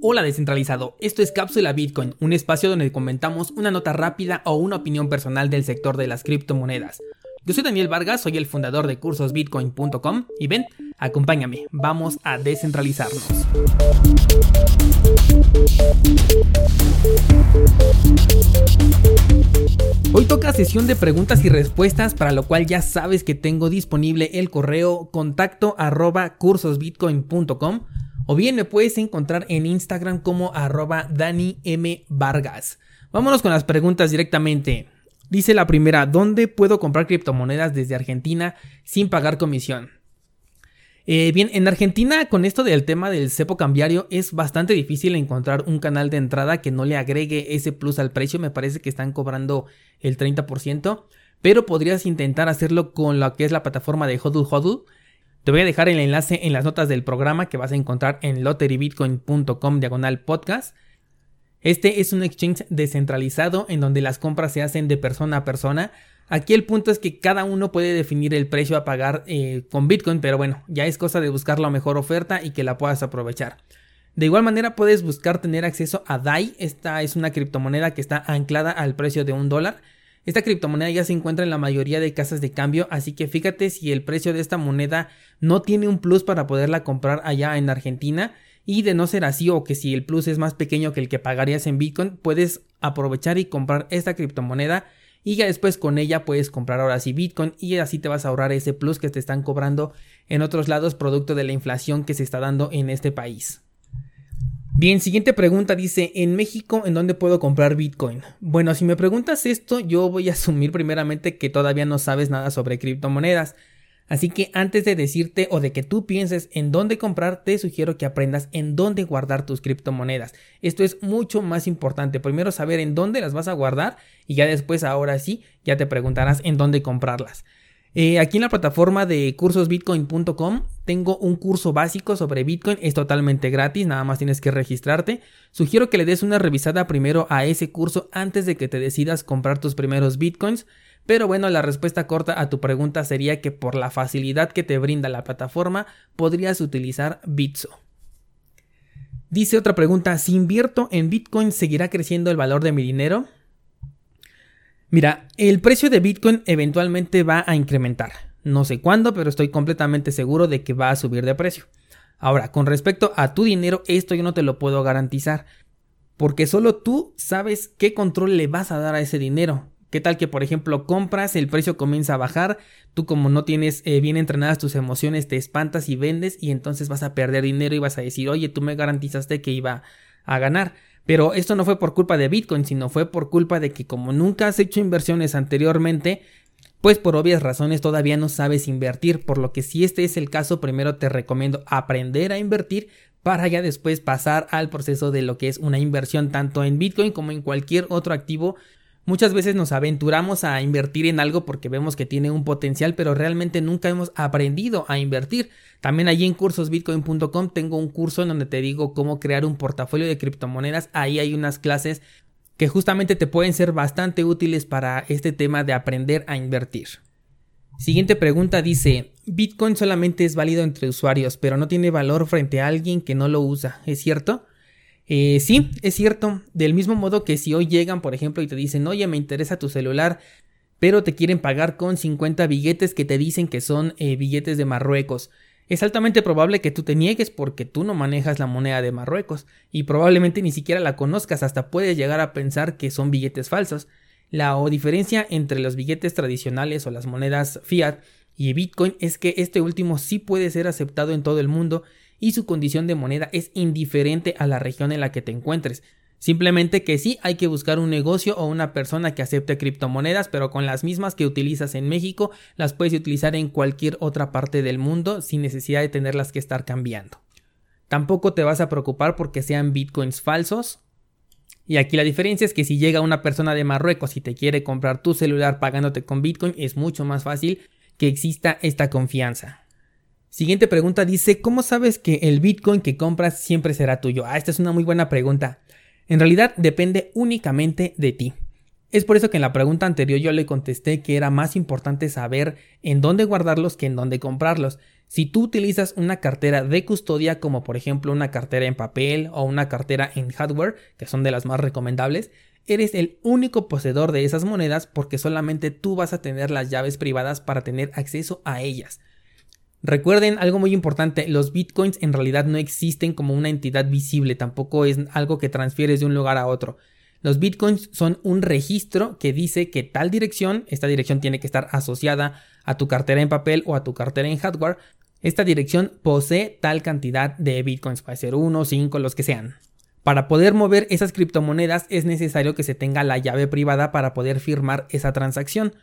Hola descentralizado, esto es Cápsula Bitcoin, un espacio donde comentamos una nota rápida o una opinión personal del sector de las criptomonedas. Yo soy Daniel Vargas, soy el fundador de cursosbitcoin.com y ven, acompáñame, vamos a descentralizarnos. Hoy toca sesión de preguntas y respuestas, para lo cual ya sabes que tengo disponible el correo contacto arroba cursosbitcoin.com o bien me puedes encontrar en Instagram como arroba Dani M. Vargas. Vámonos con las preguntas directamente. Dice la primera, ¿dónde puedo comprar criptomonedas desde Argentina sin pagar comisión? Eh, bien, en Argentina con esto del tema del cepo cambiario es bastante difícil encontrar un canal de entrada que no le agregue ese plus al precio, me parece que están cobrando el 30%, pero podrías intentar hacerlo con lo que es la plataforma de Hodl Hodl. Te voy a dejar el enlace en las notas del programa que vas a encontrar en lotterybitcoin.com diagonal podcast. Este es un exchange descentralizado en donde las compras se hacen de persona a persona. Aquí el punto es que cada uno puede definir el precio a pagar eh, con Bitcoin, pero bueno, ya es cosa de buscar la mejor oferta y que la puedas aprovechar. De igual manera puedes buscar tener acceso a DAI, esta es una criptomoneda que está anclada al precio de un dólar esta criptomoneda ya se encuentra en la mayoría de casas de cambio, así que fíjate si el precio de esta moneda no tiene un plus para poderla comprar allá en Argentina. Y de no ser así o que si el plus es más pequeño que el que pagarías en Bitcoin, puedes aprovechar y comprar esta criptomoneda y ya después con ella puedes comprar ahora sí Bitcoin y así te vas a ahorrar ese plus que te están cobrando en otros lados producto de la inflación que se está dando en este país. Bien, siguiente pregunta dice, ¿en México en dónde puedo comprar Bitcoin? Bueno, si me preguntas esto, yo voy a asumir primeramente que todavía no sabes nada sobre criptomonedas. Así que antes de decirte o de que tú pienses en dónde comprar, te sugiero que aprendas en dónde guardar tus criptomonedas. Esto es mucho más importante. Primero saber en dónde las vas a guardar y ya después, ahora sí, ya te preguntarás en dónde comprarlas. Eh, aquí en la plataforma de cursosbitcoin.com tengo un curso básico sobre Bitcoin, es totalmente gratis, nada más tienes que registrarte. Sugiero que le des una revisada primero a ese curso antes de que te decidas comprar tus primeros Bitcoins. Pero bueno, la respuesta corta a tu pregunta sería que por la facilidad que te brinda la plataforma podrías utilizar Bitso. Dice otra pregunta, si invierto en Bitcoin, ¿seguirá creciendo el valor de mi dinero? Mira, el precio de Bitcoin eventualmente va a incrementar. No sé cuándo, pero estoy completamente seguro de que va a subir de precio. Ahora, con respecto a tu dinero, esto yo no te lo puedo garantizar. Porque solo tú sabes qué control le vas a dar a ese dinero. ¿Qué tal que, por ejemplo, compras, el precio comienza a bajar, tú como no tienes eh, bien entrenadas tus emociones, te espantas y vendes y entonces vas a perder dinero y vas a decir, oye, tú me garantizaste que iba a ganar. Pero esto no fue por culpa de Bitcoin, sino fue por culpa de que como nunca has hecho inversiones anteriormente, pues por obvias razones todavía no sabes invertir, por lo que si este es el caso, primero te recomiendo aprender a invertir para ya después pasar al proceso de lo que es una inversión tanto en Bitcoin como en cualquier otro activo Muchas veces nos aventuramos a invertir en algo porque vemos que tiene un potencial, pero realmente nunca hemos aprendido a invertir. También allí en cursosbitcoin.com tengo un curso en donde te digo cómo crear un portafolio de criptomonedas. Ahí hay unas clases que justamente te pueden ser bastante útiles para este tema de aprender a invertir. Siguiente pregunta dice, Bitcoin solamente es válido entre usuarios, pero no tiene valor frente a alguien que no lo usa, ¿es cierto? Eh, sí, es cierto. Del mismo modo que si hoy llegan, por ejemplo, y te dicen, oye, me interesa tu celular, pero te quieren pagar con 50 billetes que te dicen que son eh, billetes de Marruecos. Es altamente probable que tú te niegues porque tú no manejas la moneda de Marruecos y probablemente ni siquiera la conozcas, hasta puedes llegar a pensar que son billetes falsos. La diferencia entre los billetes tradicionales o las monedas fiat y Bitcoin es que este último sí puede ser aceptado en todo el mundo y su condición de moneda es indiferente a la región en la que te encuentres. Simplemente que sí hay que buscar un negocio o una persona que acepte criptomonedas, pero con las mismas que utilizas en México, las puedes utilizar en cualquier otra parte del mundo sin necesidad de tenerlas que estar cambiando. Tampoco te vas a preocupar porque sean bitcoins falsos. Y aquí la diferencia es que si llega una persona de Marruecos y te quiere comprar tu celular pagándote con bitcoin, es mucho más fácil que exista esta confianza. Siguiente pregunta dice, ¿cómo sabes que el Bitcoin que compras siempre será tuyo? Ah, esta es una muy buena pregunta. En realidad depende únicamente de ti. Es por eso que en la pregunta anterior yo le contesté que era más importante saber en dónde guardarlos que en dónde comprarlos. Si tú utilizas una cartera de custodia como por ejemplo una cartera en papel o una cartera en hardware, que son de las más recomendables, eres el único poseedor de esas monedas porque solamente tú vas a tener las llaves privadas para tener acceso a ellas. Recuerden algo muy importante, los bitcoins en realidad no existen como una entidad visible, tampoco es algo que transfieres de un lugar a otro. Los bitcoins son un registro que dice que tal dirección, esta dirección tiene que estar asociada a tu cartera en papel o a tu cartera en hardware. Esta dirección posee tal cantidad de bitcoins, puede ser 1, 5, los que sean. Para poder mover esas criptomonedas es necesario que se tenga la llave privada para poder firmar esa transacción.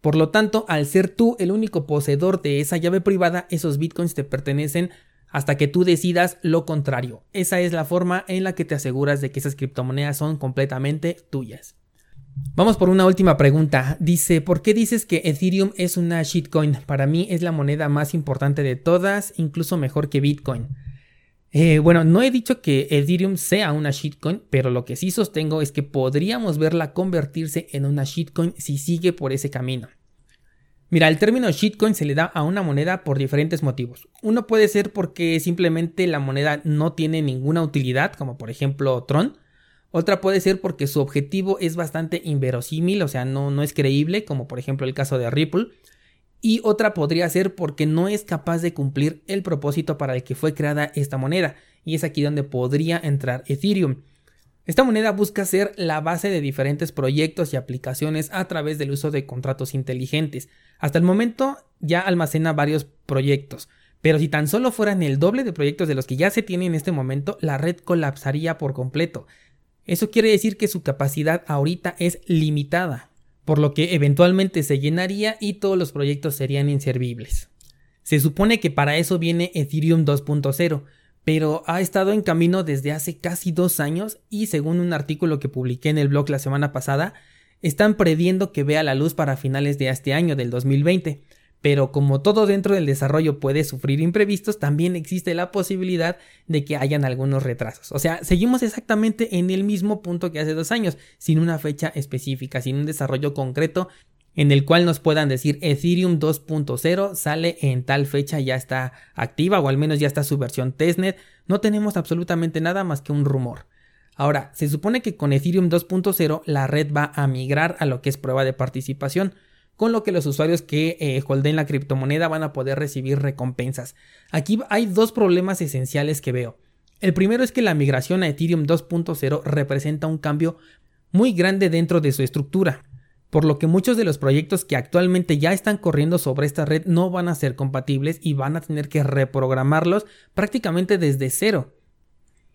Por lo tanto, al ser tú el único poseedor de esa llave privada, esos bitcoins te pertenecen hasta que tú decidas lo contrario. Esa es la forma en la que te aseguras de que esas criptomonedas son completamente tuyas. Vamos por una última pregunta. Dice, ¿por qué dices que Ethereum es una shitcoin? Para mí es la moneda más importante de todas, incluso mejor que Bitcoin. Eh, bueno, no he dicho que Ethereum sea una shitcoin, pero lo que sí sostengo es que podríamos verla convertirse en una shitcoin si sigue por ese camino. Mira, el término shitcoin se le da a una moneda por diferentes motivos. Uno puede ser porque simplemente la moneda no tiene ninguna utilidad, como por ejemplo Tron. Otra puede ser porque su objetivo es bastante inverosímil, o sea, no, no es creíble, como por ejemplo el caso de Ripple. Y otra podría ser porque no es capaz de cumplir el propósito para el que fue creada esta moneda. Y es aquí donde podría entrar Ethereum. Esta moneda busca ser la base de diferentes proyectos y aplicaciones a través del uso de contratos inteligentes. Hasta el momento ya almacena varios proyectos, pero si tan solo fueran el doble de proyectos de los que ya se tienen en este momento, la red colapsaría por completo. Eso quiere decir que su capacidad ahorita es limitada, por lo que eventualmente se llenaría y todos los proyectos serían inservibles. Se supone que para eso viene Ethereum 2.0, pero ha estado en camino desde hace casi dos años y según un artículo que publiqué en el blog la semana pasada, están previendo que vea la luz para finales de este año del 2020. Pero como todo dentro del desarrollo puede sufrir imprevistos, también existe la posibilidad de que hayan algunos retrasos. O sea, seguimos exactamente en el mismo punto que hace dos años, sin una fecha específica, sin un desarrollo concreto en el cual nos puedan decir Ethereum 2.0 sale en tal fecha, ya está activa o al menos ya está su versión testnet. No tenemos absolutamente nada más que un rumor. Ahora, se supone que con Ethereum 2.0 la red va a migrar a lo que es prueba de participación, con lo que los usuarios que eh, holden la criptomoneda van a poder recibir recompensas. Aquí hay dos problemas esenciales que veo. El primero es que la migración a Ethereum 2.0 representa un cambio muy grande dentro de su estructura por lo que muchos de los proyectos que actualmente ya están corriendo sobre esta red no van a ser compatibles y van a tener que reprogramarlos prácticamente desde cero.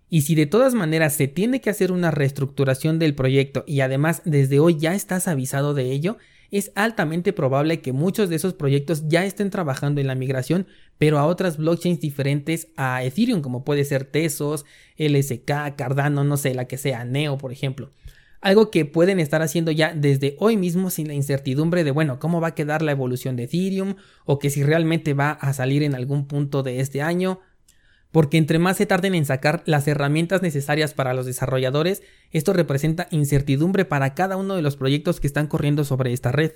Y si de todas maneras se tiene que hacer una reestructuración del proyecto y además desde hoy ya estás avisado de ello, es altamente probable que muchos de esos proyectos ya estén trabajando en la migración, pero a otras blockchains diferentes a Ethereum, como puede ser Tesos, LSK, Cardano, no sé, la que sea, Neo, por ejemplo algo que pueden estar haciendo ya desde hoy mismo sin la incertidumbre de, bueno, cómo va a quedar la evolución de Ethereum o que si realmente va a salir en algún punto de este año. Porque entre más se tarden en sacar las herramientas necesarias para los desarrolladores, esto representa incertidumbre para cada uno de los proyectos que están corriendo sobre esta red.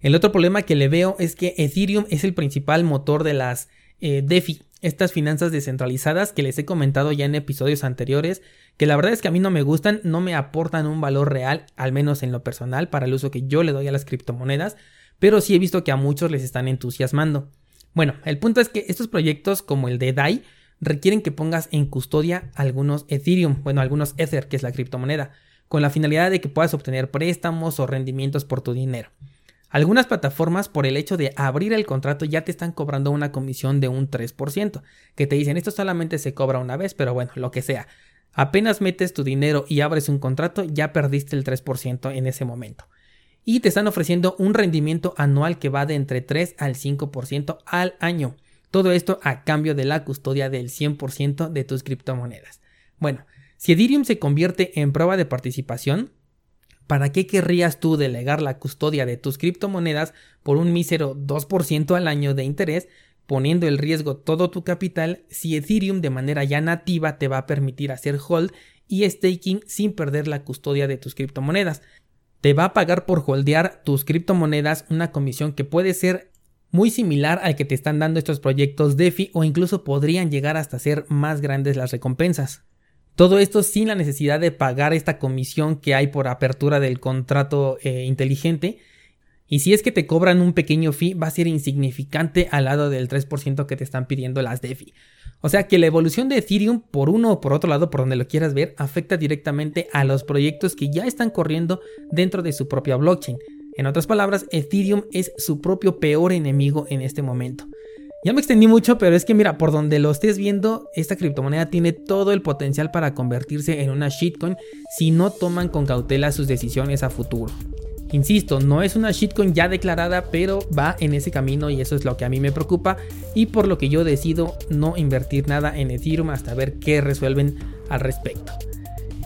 El otro problema que le veo es que Ethereum es el principal motor de las eh, DeFi, estas finanzas descentralizadas que les he comentado ya en episodios anteriores, que la verdad es que a mí no me gustan, no me aportan un valor real, al menos en lo personal, para el uso que yo le doy a las criptomonedas, pero sí he visto que a muchos les están entusiasmando. Bueno, el punto es que estos proyectos como el de DAI requieren que pongas en custodia algunos Ethereum, bueno, algunos Ether, que es la criptomoneda, con la finalidad de que puedas obtener préstamos o rendimientos por tu dinero. Algunas plataformas por el hecho de abrir el contrato ya te están cobrando una comisión de un 3%, que te dicen esto solamente se cobra una vez, pero bueno, lo que sea. Apenas metes tu dinero y abres un contrato, ya perdiste el 3% en ese momento. Y te están ofreciendo un rendimiento anual que va de entre 3 al 5% al año. Todo esto a cambio de la custodia del 100% de tus criptomonedas. Bueno, si Ethereum se convierte en prueba de participación, ¿para qué querrías tú delegar la custodia de tus criptomonedas por un mísero 2% al año de interés poniendo el riesgo todo tu capital si Ethereum de manera ya nativa te va a permitir hacer hold y staking sin perder la custodia de tus criptomonedas. te va a pagar por holdear tus criptomonedas una comisión que puede ser muy similar al que te están dando estos proyectos DeFi o incluso podrían llegar hasta ser más grandes las recompensas. Todo esto sin la necesidad de pagar esta comisión que hay por apertura del contrato eh, inteligente. Y si es que te cobran un pequeño fee, va a ser insignificante al lado del 3% que te están pidiendo las DeFi. O sea que la evolución de Ethereum, por uno o por otro lado, por donde lo quieras ver, afecta directamente a los proyectos que ya están corriendo dentro de su propia blockchain. En otras palabras, Ethereum es su propio peor enemigo en este momento. Ya me extendí mucho, pero es que mira, por donde lo estés viendo, esta criptomoneda tiene todo el potencial para convertirse en una shitcoin si no toman con cautela sus decisiones a futuro. Insisto, no es una shitcoin ya declarada, pero va en ese camino y eso es lo que a mí me preocupa y por lo que yo decido no invertir nada en Ethereum hasta ver qué resuelven al respecto.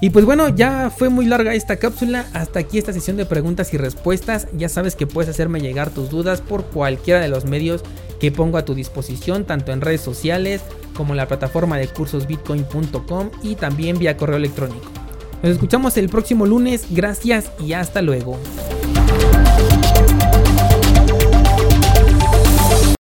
Y pues bueno, ya fue muy larga esta cápsula. Hasta aquí esta sesión de preguntas y respuestas. Ya sabes que puedes hacerme llegar tus dudas por cualquiera de los medios que pongo a tu disposición, tanto en redes sociales como en la plataforma de cursosbitcoin.com y también vía correo electrónico. Nos escuchamos el próximo lunes. Gracias y hasta luego.